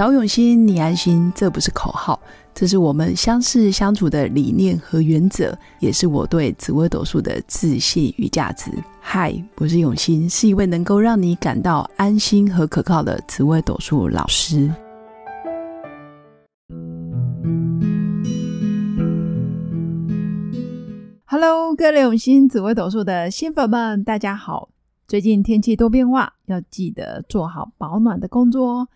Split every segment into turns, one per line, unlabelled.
找永新，你安心，这不是口号，这是我们相识相处的理念和原则，也是我对紫微斗数的自信与价值。嗨，我是永新，是一位能够让你感到安心和可靠的紫微斗数老师。Hello，各位永新紫微斗数的新粉们，大家好！最近天气多变化，要记得做好保暖的工作哦。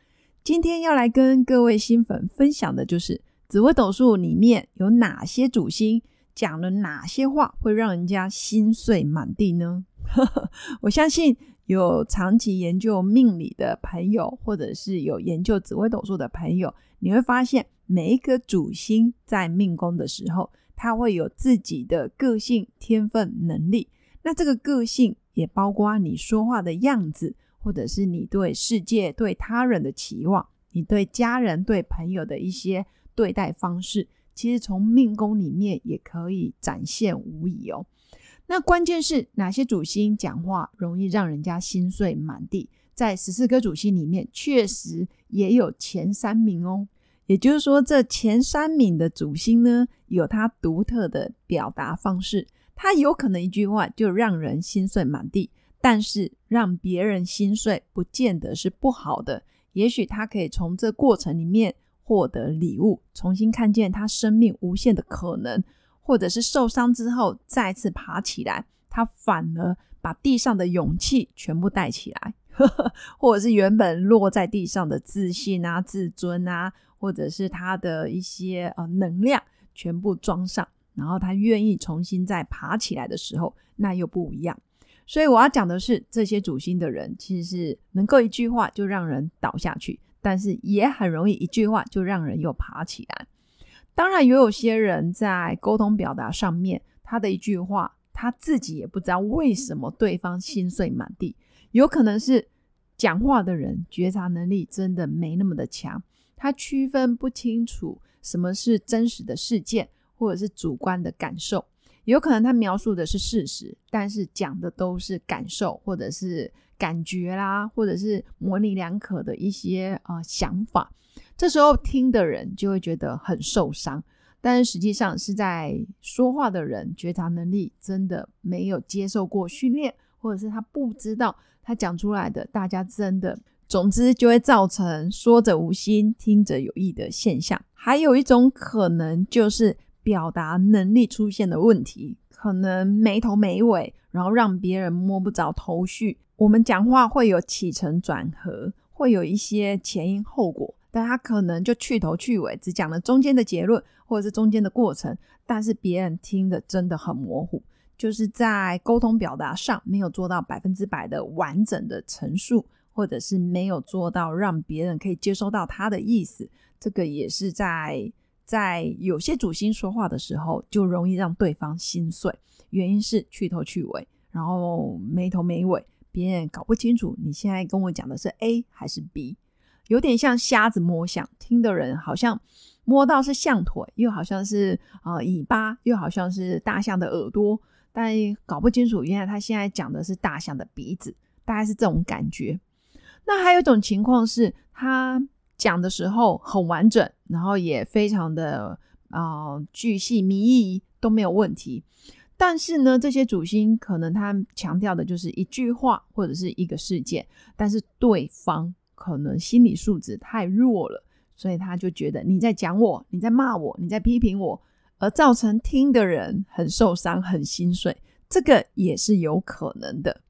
今天要来跟各位新粉分享的就是紫微斗数里面有哪些主星讲了哪些话会让人家心碎满地呢？我相信有长期研究命理的朋友，或者是有研究紫微斗数的朋友，你会发现每一个主星在命宫的时候，它会有自己的个性、天分、能力。那这个个性也包括你说话的样子。或者是你对世界、对他人的期望，你对家人、对朋友的一些对待方式，其实从命宫里面也可以展现无疑哦。那关键是哪些主星讲话容易让人家心碎满地？在十四颗主星里面，确实也有前三名哦。也就是说，这前三名的主星呢，有它独特的表达方式，它有可能一句话就让人心碎满地。但是让别人心碎，不见得是不好的。也许他可以从这过程里面获得礼物，重新看见他生命无限的可能，或者是受伤之后再次爬起来，他反而把地上的勇气全部带起来，或者是原本落在地上的自信啊、自尊啊，或者是他的一些呃能量全部装上，然后他愿意重新再爬起来的时候，那又不一样。所以我要讲的是，这些主星的人其实是能够一句话就让人倒下去，但是也很容易一句话就让人又爬起来。当然，也有些人在沟通表达上面，他的一句话，他自己也不知道为什么对方心碎满地。有可能是讲话的人觉察能力真的没那么的强，他区分不清楚什么是真实的事件，或者是主观的感受。有可能他描述的是事实，但是讲的都是感受或者是感觉啦，或者是模棱两可的一些啊想法。这时候听的人就会觉得很受伤，但是实际上是在说话的人觉察能力真的没有接受过训练，或者是他不知道他讲出来的，大家真的，总之就会造成说者无心，听者有意的现象。还有一种可能就是。表达能力出现的问题，可能没头没尾，然后让别人摸不着头绪。我们讲话会有起承转合，会有一些前因后果，但他可能就去头去尾，只讲了中间的结论或者是中间的过程，但是别人听的真的很模糊，就是在沟通表达上没有做到百分之百的完整的陈述，或者是没有做到让别人可以接收到他的意思。这个也是在。在有些主星说话的时候，就容易让对方心碎，原因是去头去尾，然后没头没尾，别人搞不清楚你现在跟我讲的是 A 还是 B，有点像瞎子摸象，听的人好像摸到是象腿，又好像是啊尾巴，又好像是大象的耳朵，但搞不清楚原来他现在讲的是大象的鼻子，大概是这种感觉。那还有一种情况是他。讲的时候很完整，然后也非常的啊巨细靡遗都没有问题。但是呢，这些主星可能他强调的就是一句话或者是一个事件，但是对方可能心理素质太弱了，所以他就觉得你在讲我，你在骂我，你在批评我，而造成听的人很受伤、很心碎，这个也是有可能的。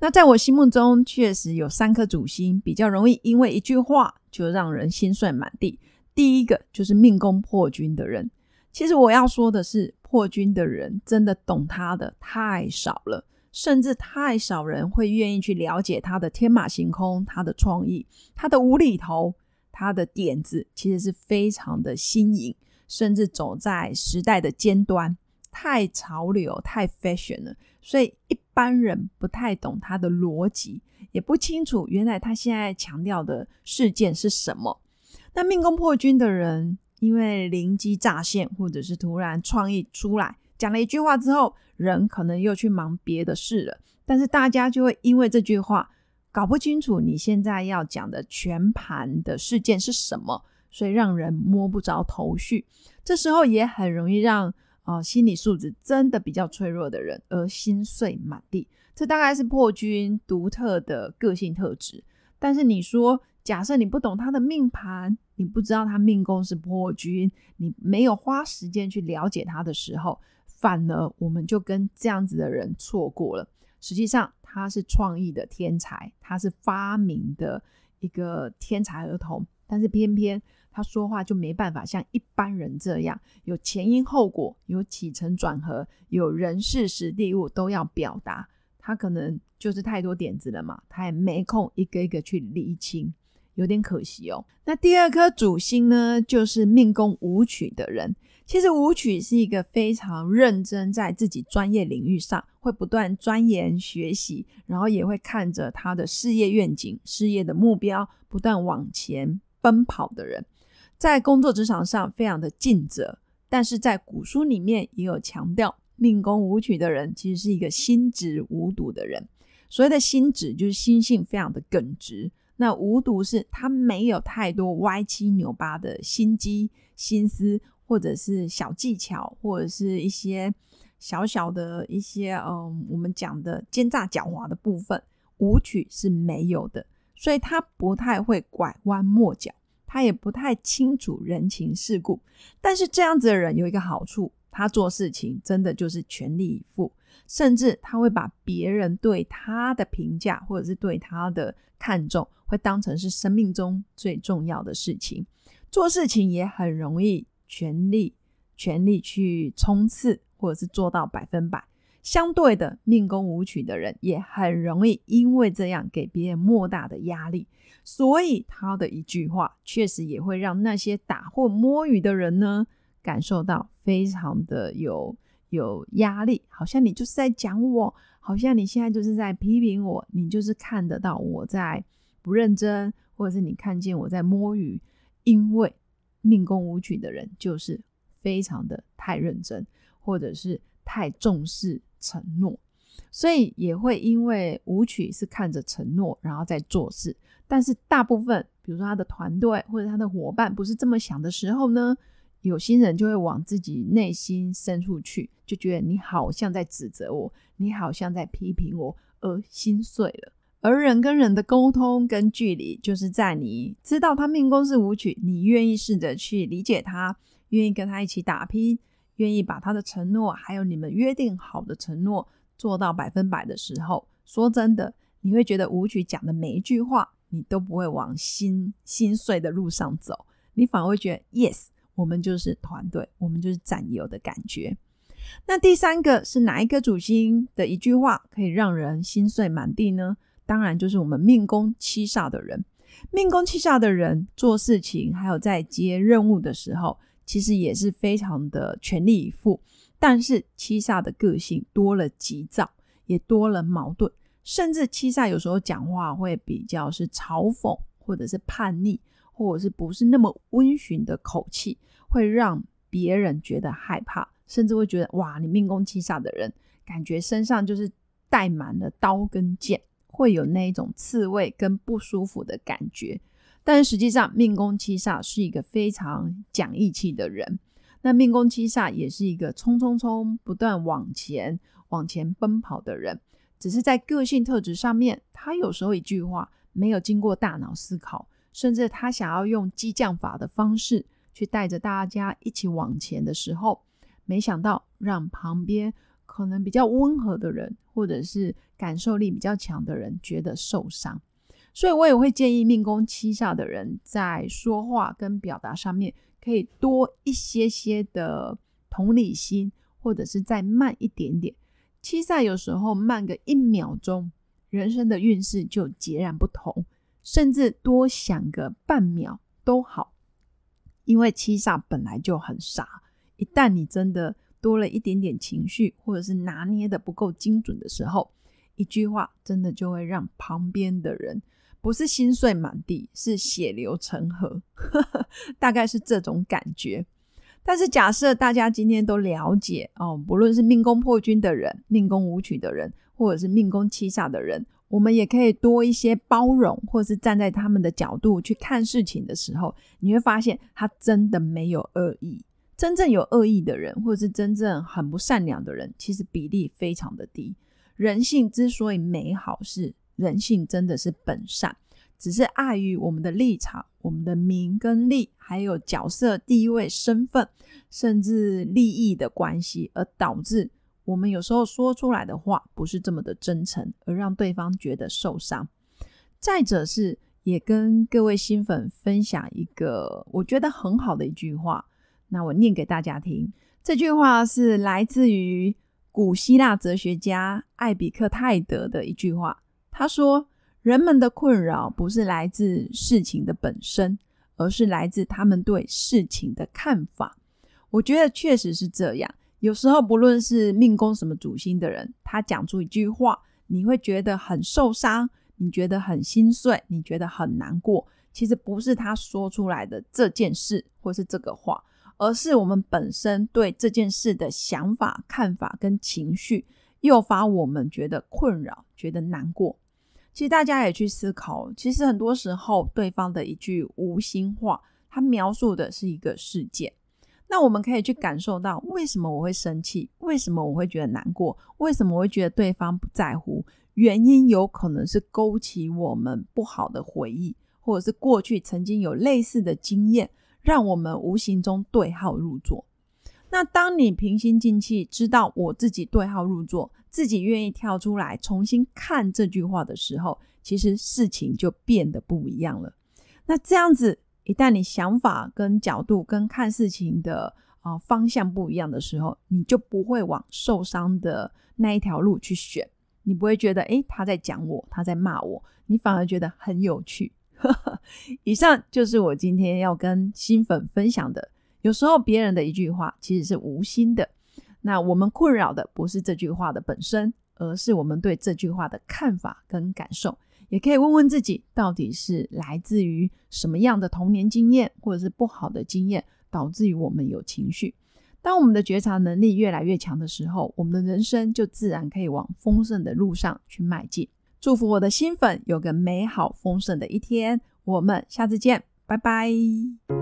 那在我心目中，确实有三颗主星比较容易因为一句话就让人心碎满地。第一个就是命宫破军的人。其实我要说的是，破军的人真的懂他的太少了，甚至太少人会愿意去了解他的天马行空、他的创意、他的无厘头、他的点子，其实是非常的新颖，甚至走在时代的尖端。太潮流、太 fashion 了，所以一般人不太懂他的逻辑，也不清楚原来他现在强调的事件是什么。那命宫破军的人，因为灵机乍现，或者是突然创意出来，讲了一句话之后，人可能又去忙别的事了，但是大家就会因为这句话搞不清楚你现在要讲的全盘的事件是什么，所以让人摸不着头绪。这时候也很容易让啊心理素质真的比较脆弱的人而心碎满地。这大概是破军独特的个性特质。但是你说，假设你不懂他的命盘，你不知道他命宫是破军，你没有花时间去了解他的时候，反而我们就跟这样子的人错过了。实际上。他是创意的天才，他是发明的一个天才儿童，但是偏偏他说话就没办法像一般人这样有前因后果、有起承转合、有人事实地物都要表达。他可能就是太多点子了嘛，他也没空一个一个去理清，有点可惜哦。那第二颗主星呢，就是命宫舞曲的人。其实舞曲是一个非常认真，在自己专业领域上会不断钻研学习，然后也会看着他的事业愿景、事业的目标不断往前奔跑的人，在工作职场上非常的尽责。但是在古书里面也有强调，命宫舞曲的人其实是一个心直无毒的人。所谓的心直，就是心性非常的耿直；那无毒是他没有太多歪七扭八的心机心思。或者是小技巧，或者是一些小小的一些，嗯，我们讲的奸诈狡猾的部分，舞曲是没有的，所以他不太会拐弯抹角，他也不太清楚人情世故。但是这样子的人有一个好处，他做事情真的就是全力以赴，甚至他会把别人对他的评价或者是对他的看重，会当成是生命中最重要的事情。做事情也很容易。全力全力去冲刺，或者是做到百分百。相对的，命宫舞曲的人也很容易因为这样给别人莫大的压力，所以他的一句话确实也会让那些打或摸鱼的人呢感受到非常的有有压力，好像你就是在讲我，好像你现在就是在批评我，你就是看得到我在不认真，或者是你看见我在摸鱼，因为。命宫舞曲的人就是非常的太认真，或者是太重视承诺，所以也会因为舞曲是看着承诺然后在做事。但是大部分，比如说他的团队或者他的伙伴不是这么想的时候呢，有心人就会往自己内心深处去，就觉得你好像在指责我，你好像在批评我，而心碎了。而人跟人的沟通跟距离，就是在你知道他命宫是舞曲，你愿意试着去理解他，愿意跟他一起打拼，愿意把他的承诺，还有你们约定好的承诺做到百分百的时候，说真的，你会觉得舞曲讲的每一句话，你都不会往心心碎的路上走，你反而会觉得 yes，我们就是团队，我们就是战友的感觉。那第三个是哪一颗主星的一句话可以让人心碎满地呢？当然，就是我们命宫七煞的人，命宫七煞的人做事情，还有在接任务的时候，其实也是非常的全力以赴。但是七煞的个性多了急躁，也多了矛盾，甚至七煞有时候讲话会比较是嘲讽，或者是叛逆，或者是不是那么温驯的口气，会让别人觉得害怕，甚至会觉得哇，你命宫七煞的人，感觉身上就是带满了刀跟剑。会有那一种刺猬跟不舒服的感觉，但实际上命宫七煞是一个非常讲义气的人。那命宫七煞也是一个冲冲冲不断往前往前奔跑的人，只是在个性特质上面，他有时候一句话没有经过大脑思考，甚至他想要用激将法的方式去带着大家一起往前的时候，没想到让旁边。可能比较温和的人，或者是感受力比较强的人，觉得受伤，所以我也会建议命宫七煞的人在说话跟表达上面，可以多一些些的同理心，或者是再慢一点点。七煞有时候慢个一秒钟，人生的运势就截然不同，甚至多想个半秒都好，因为七煞本来就很傻，一旦你真的。多了一点点情绪，或者是拿捏的不够精准的时候，一句话真的就会让旁边的人不是心碎满地，是血流成河，大概是这种感觉。但是假设大家今天都了解哦，不论是命宫破军的人、命宫舞曲的人，或者是命宫七煞的人，我们也可以多一些包容，或是站在他们的角度去看事情的时候，你会发现他真的没有恶意。真正有恶意的人，或者是真正很不善良的人，其实比例非常的低。人性之所以美好，是人性真的是本善，只是碍于我们的立场、我们的名跟利，还有角色地位、身份，甚至利益的关系，而导致我们有时候说出来的话不是这么的真诚，而让对方觉得受伤。再者是，也跟各位新粉分享一个我觉得很好的一句话。那我念给大家听，这句话是来自于古希腊哲学家艾比克泰德的一句话。他说：“人们的困扰不是来自事情的本身，而是来自他们对事情的看法。”我觉得确实是这样。有时候，不论是命宫什么主星的人，他讲出一句话，你会觉得很受伤，你觉得很心碎，你觉得很难过。其实不是他说出来的这件事，或是这个话。而是我们本身对这件事的想法、看法跟情绪，诱发我们觉得困扰、觉得难过。其实大家也去思考，其实很多时候对方的一句无心话，他描述的是一个事件。那我们可以去感受到，为什么我会生气？为什么我会觉得难过？为什么我会觉得对方不在乎？原因有可能是勾起我们不好的回忆，或者是过去曾经有类似的经验。让我们无形中对号入座。那当你平心静气，知道我自己对号入座，自己愿意跳出来重新看这句话的时候，其实事情就变得不一样了。那这样子，一旦你想法跟角度跟看事情的啊方向不一样的时候，你就不会往受伤的那一条路去选。你不会觉得，诶，他在讲我，他在骂我，你反而觉得很有趣。以上就是我今天要跟新粉分享的。有时候别人的一句话其实是无心的，那我们困扰的不是这句话的本身，而是我们对这句话的看法跟感受。也可以问问自己，到底是来自于什么样的童年经验，或者是不好的经验，导致于我们有情绪。当我们的觉察能力越来越强的时候，我们的人生就自然可以往丰盛的路上去迈进。祝福我的新粉有个美好丰盛的一天，我们下次见，拜拜。